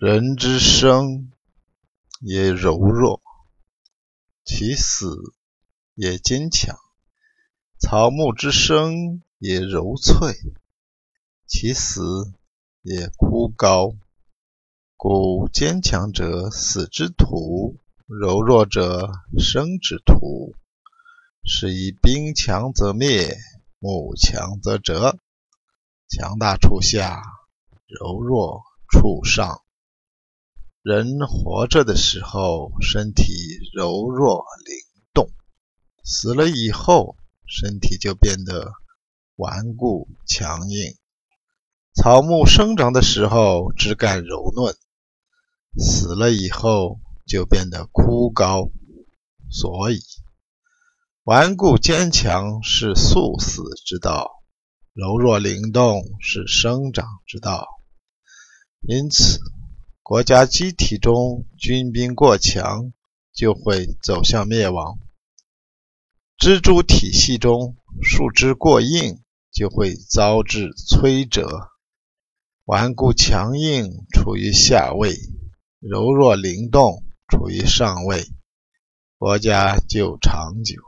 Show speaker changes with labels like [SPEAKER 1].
[SPEAKER 1] 人之生也柔弱，其死也坚强；草木之生也柔脆，其死也枯槁。故坚强者死之土，柔弱者生之土。是以兵强则灭，木强则折。强大处下，柔弱处上。人活着的时候，身体柔弱灵动；死了以后，身体就变得顽固强硬。草木生长的时候，枝干柔嫩；死了以后，就变得枯槁。所以，顽固坚强是速死之道，柔弱灵动是生长之道。因此。国家机体中军兵过强，就会走向灭亡；蜘蛛体系中树枝过硬，就会遭致摧折。顽固强硬处于下位，柔弱灵动处于上位，国家就长久。